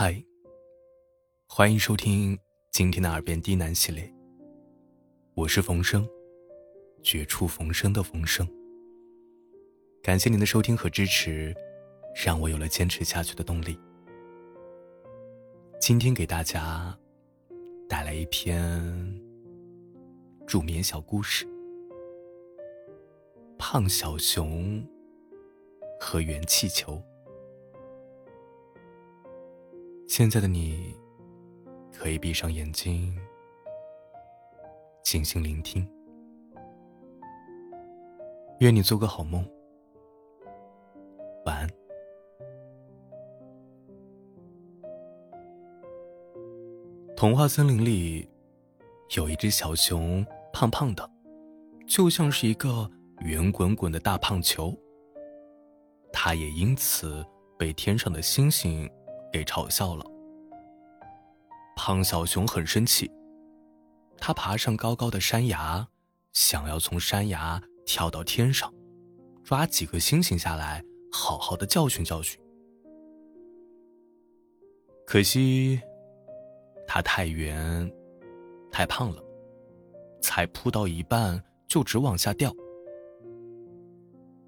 嗨，欢迎收听今天的耳边低喃系列。我是冯生，绝处逢生的冯生。感谢您的收听和支持，让我有了坚持下去的动力。今天给大家带来一篇助眠小故事：胖小熊和圆气球。现在的你，可以闭上眼睛，静心聆听。愿你做个好梦，晚安。童话森林里，有一只小熊，胖胖的，就像是一个圆滚滚的大胖球。它也因此被天上的星星。给嘲笑了。胖小熊很生气，他爬上高高的山崖，想要从山崖跳到天上，抓几个星星下来，好好的教训教训。可惜，他太圆，太胖了，才扑到一半就直往下掉。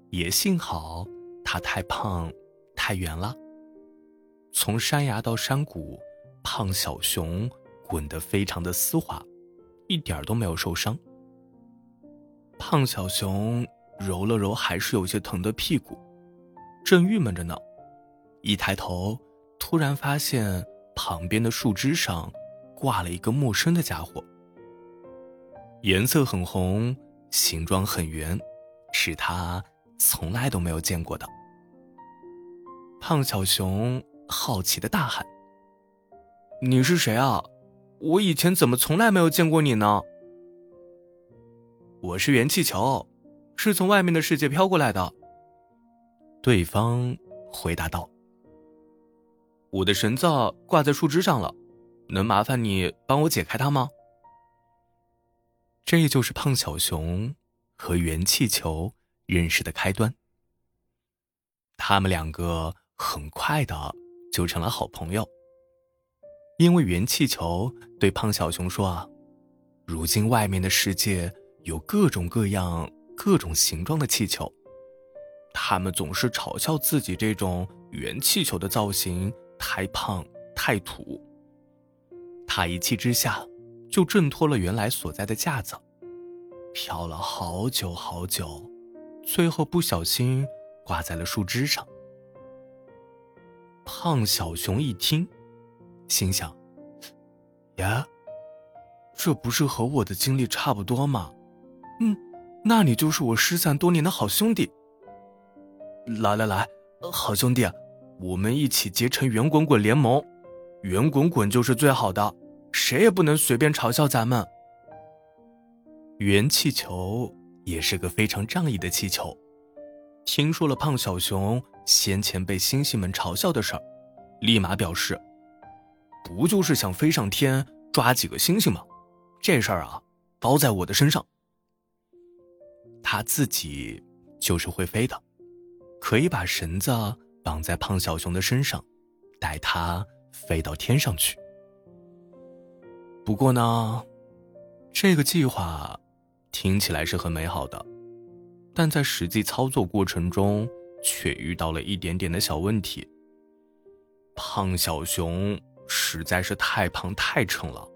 也幸好他太胖，太圆了。从山崖到山谷，胖小熊滚得非常的丝滑，一点都没有受伤。胖小熊揉了揉还是有些疼的屁股，正郁闷着呢，一抬头，突然发现旁边的树枝上挂了一个陌生的家伙，颜色很红，形状很圆，是他从来都没有见过的。胖小熊。好奇的大喊：“你是谁啊？我以前怎么从来没有见过你呢？”“我是元气球，是从外面的世界飘过来的。”对方回答道。“我的绳子挂在树枝上了，能麻烦你帮我解开它吗？”这就是胖小熊和元气球认识的开端。他们两个很快的。就成了好朋友。因为圆气球对胖小熊说：“啊，如今外面的世界有各种各样、各种形状的气球，他们总是嘲笑自己这种圆气球的造型太胖、太土。”他一气之下，就挣脱了原来所在的架子，飘了好久好久，最后不小心挂在了树枝上。胖小熊一听，心想：“呀，这不是和我的经历差不多吗？嗯，那你就是我失散多年的好兄弟。来来来，好兄弟，我们一起结成圆滚滚联盟，圆滚滚就是最好的，谁也不能随便嘲笑咱们。圆气球也是个非常仗义的气球，听说了胖小熊。”先前被星星们嘲笑的事儿，立马表示：“不就是想飞上天抓几个星星吗？这事儿啊，包在我的身上。他自己就是会飞的，可以把绳子绑在胖小熊的身上，带它飞到天上去。不过呢，这个计划听起来是很美好的，但在实际操作过程中。”却遇到了一点点的小问题。胖小熊实在是太胖太沉了，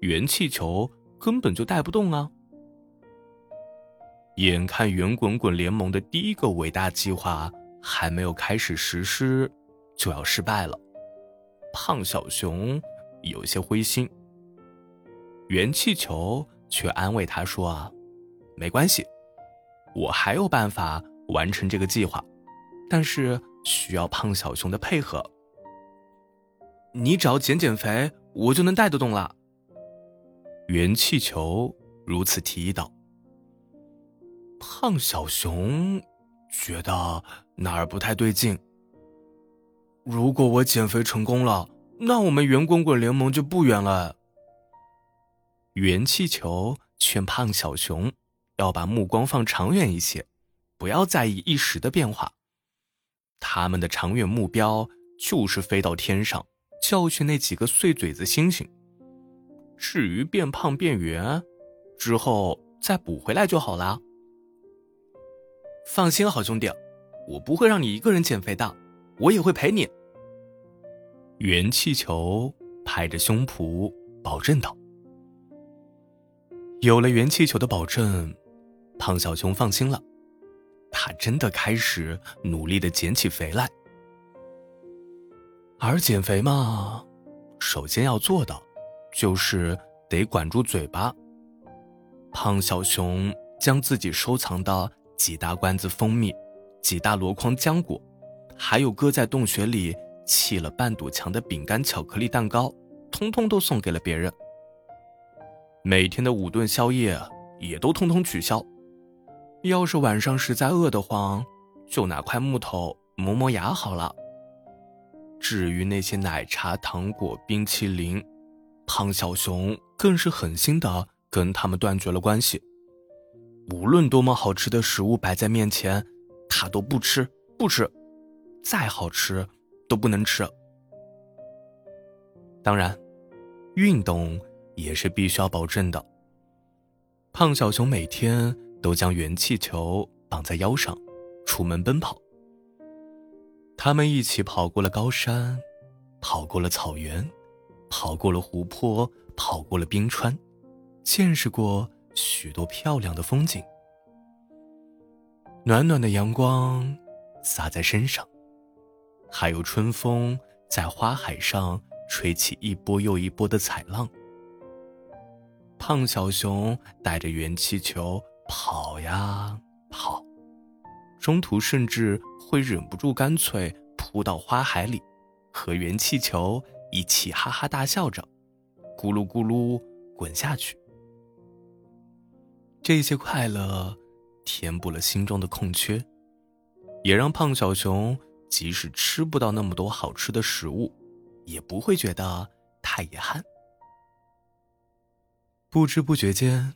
圆气球根本就带不动啊！眼看圆滚滚联盟的第一个伟大计划还没有开始实施，就要失败了，胖小熊有些灰心。圆气球却安慰他说：“啊，没关系，我还有办法完成这个计划。”但是需要胖小熊的配合。你只要减减肥，我就能带得动了。圆气球如此提议道。胖小熊觉得哪儿不太对劲。如果我减肥成功了，那我们圆滚滚联盟就不远了。圆气球劝胖小熊要把目光放长远一些，不要在意一时的变化。他们的长远目标就是飞到天上，教训那几个碎嘴子猩猩。至于变胖变圆，之后再补回来就好啦。放心，好兄弟，我不会让你一个人减肥的，我也会陪你。圆气球拍着胸脯保证道：“有了圆气球的保证，胖小熊放心了，他真的开始努力的减起肥来。而减肥嘛，首先要做的就是得管住嘴巴。胖小熊将自己收藏的几大罐子蜂蜜、几大箩筐浆果，还有搁在洞穴里。”砌了半堵墙的饼干、巧克力蛋糕，通通都送给了别人。每天的五顿宵夜也都通通取消。要是晚上实在饿得慌，就拿块木头磨磨牙好了。至于那些奶茶、糖果、冰淇淋，胖小熊更是狠心的跟他们断绝了关系。无论多么好吃的食物摆在面前，他都不吃，不吃。再好吃。都不能吃。当然，运动也是必须要保证的。胖小熊每天都将圆气球绑在腰上，出门奔跑。他们一起跑过了高山，跑过了草原，跑过了湖泊，跑过了冰川，见识过许多漂亮的风景。暖暖的阳光洒在身上。还有春风在花海上吹起一波又一波的彩浪。胖小熊带着圆气球跑呀跑，中途甚至会忍不住干脆扑到花海里，和圆气球一起哈哈大笑着，咕噜咕噜滚下去。这些快乐填补了心中的空缺，也让胖小熊。即使吃不到那么多好吃的食物，也不会觉得太遗憾。不知不觉间，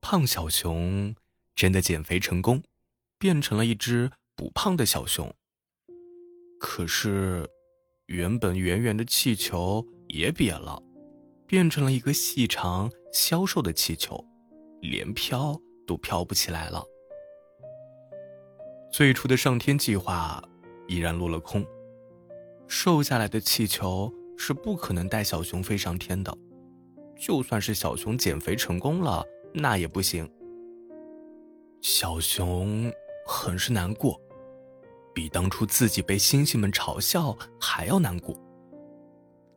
胖小熊真的减肥成功，变成了一只不胖的小熊。可是，原本圆圆的气球也瘪了，变成了一个细长消瘦的气球，连飘都飘不起来了。最初的上天计划。依然落了空。瘦下来的气球是不可能带小熊飞上天的，就算是小熊减肥成功了，那也不行。小熊很是难过，比当初自己被猩猩们嘲笑还要难过。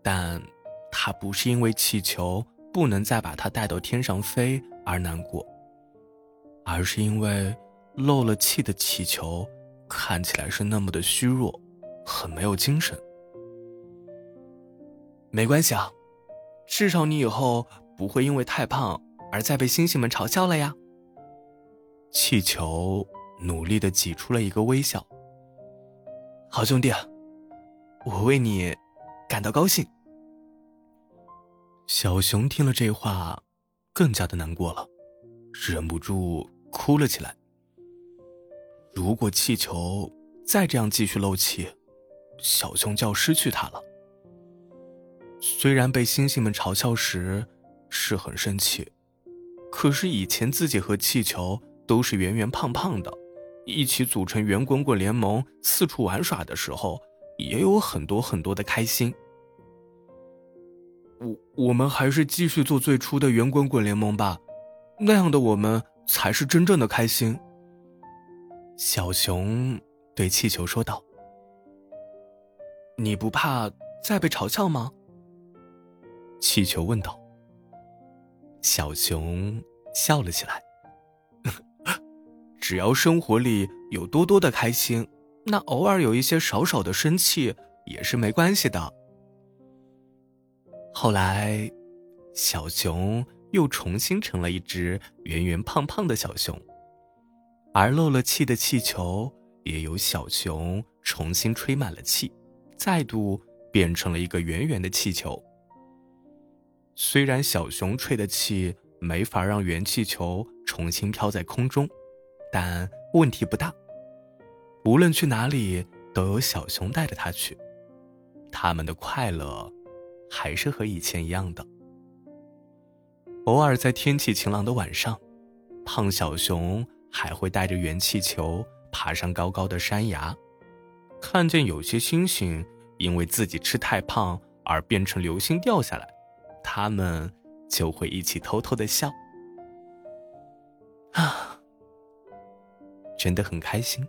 但他不是因为气球不能再把它带到天上飞而难过，而是因为漏了气的气球。看起来是那么的虚弱，很没有精神。没关系啊，至少你以后不会因为太胖而再被星星们嘲笑了呀。气球努力的挤出了一个微笑。好兄弟，我为你感到高兴。小熊听了这话，更加的难过了，忍不住哭了起来。如果气球再这样继续漏气，小熊就要失去它了。虽然被星星们嘲笑时是很生气，可是以前自己和气球都是圆圆胖胖的，一起组成圆滚滚联盟四处玩耍的时候，也有很多很多的开心。我我们还是继续做最初的圆滚滚联盟吧，那样的我们才是真正的开心。小熊对气球说道：“你不怕再被嘲笑吗？”气球问道。小熊笑了起来：“ 只要生活里有多多的开心，那偶尔有一些少少的生气也是没关系的。”后来，小熊又重新成了一只圆圆胖胖的小熊。而漏了气的气球也由小熊重新吹满了气，再度变成了一个圆圆的气球。虽然小熊吹的气没法让元气球重新飘在空中，但问题不大。无论去哪里，都有小熊带着它去。它他们的快乐还是和以前一样的。偶尔在天气晴朗的晚上，胖小熊还会带着元气球爬上高高的山崖，看见有些星星因为自己吃太胖而变成流星掉下来，他们就会一起偷偷的笑。啊，真的很开心。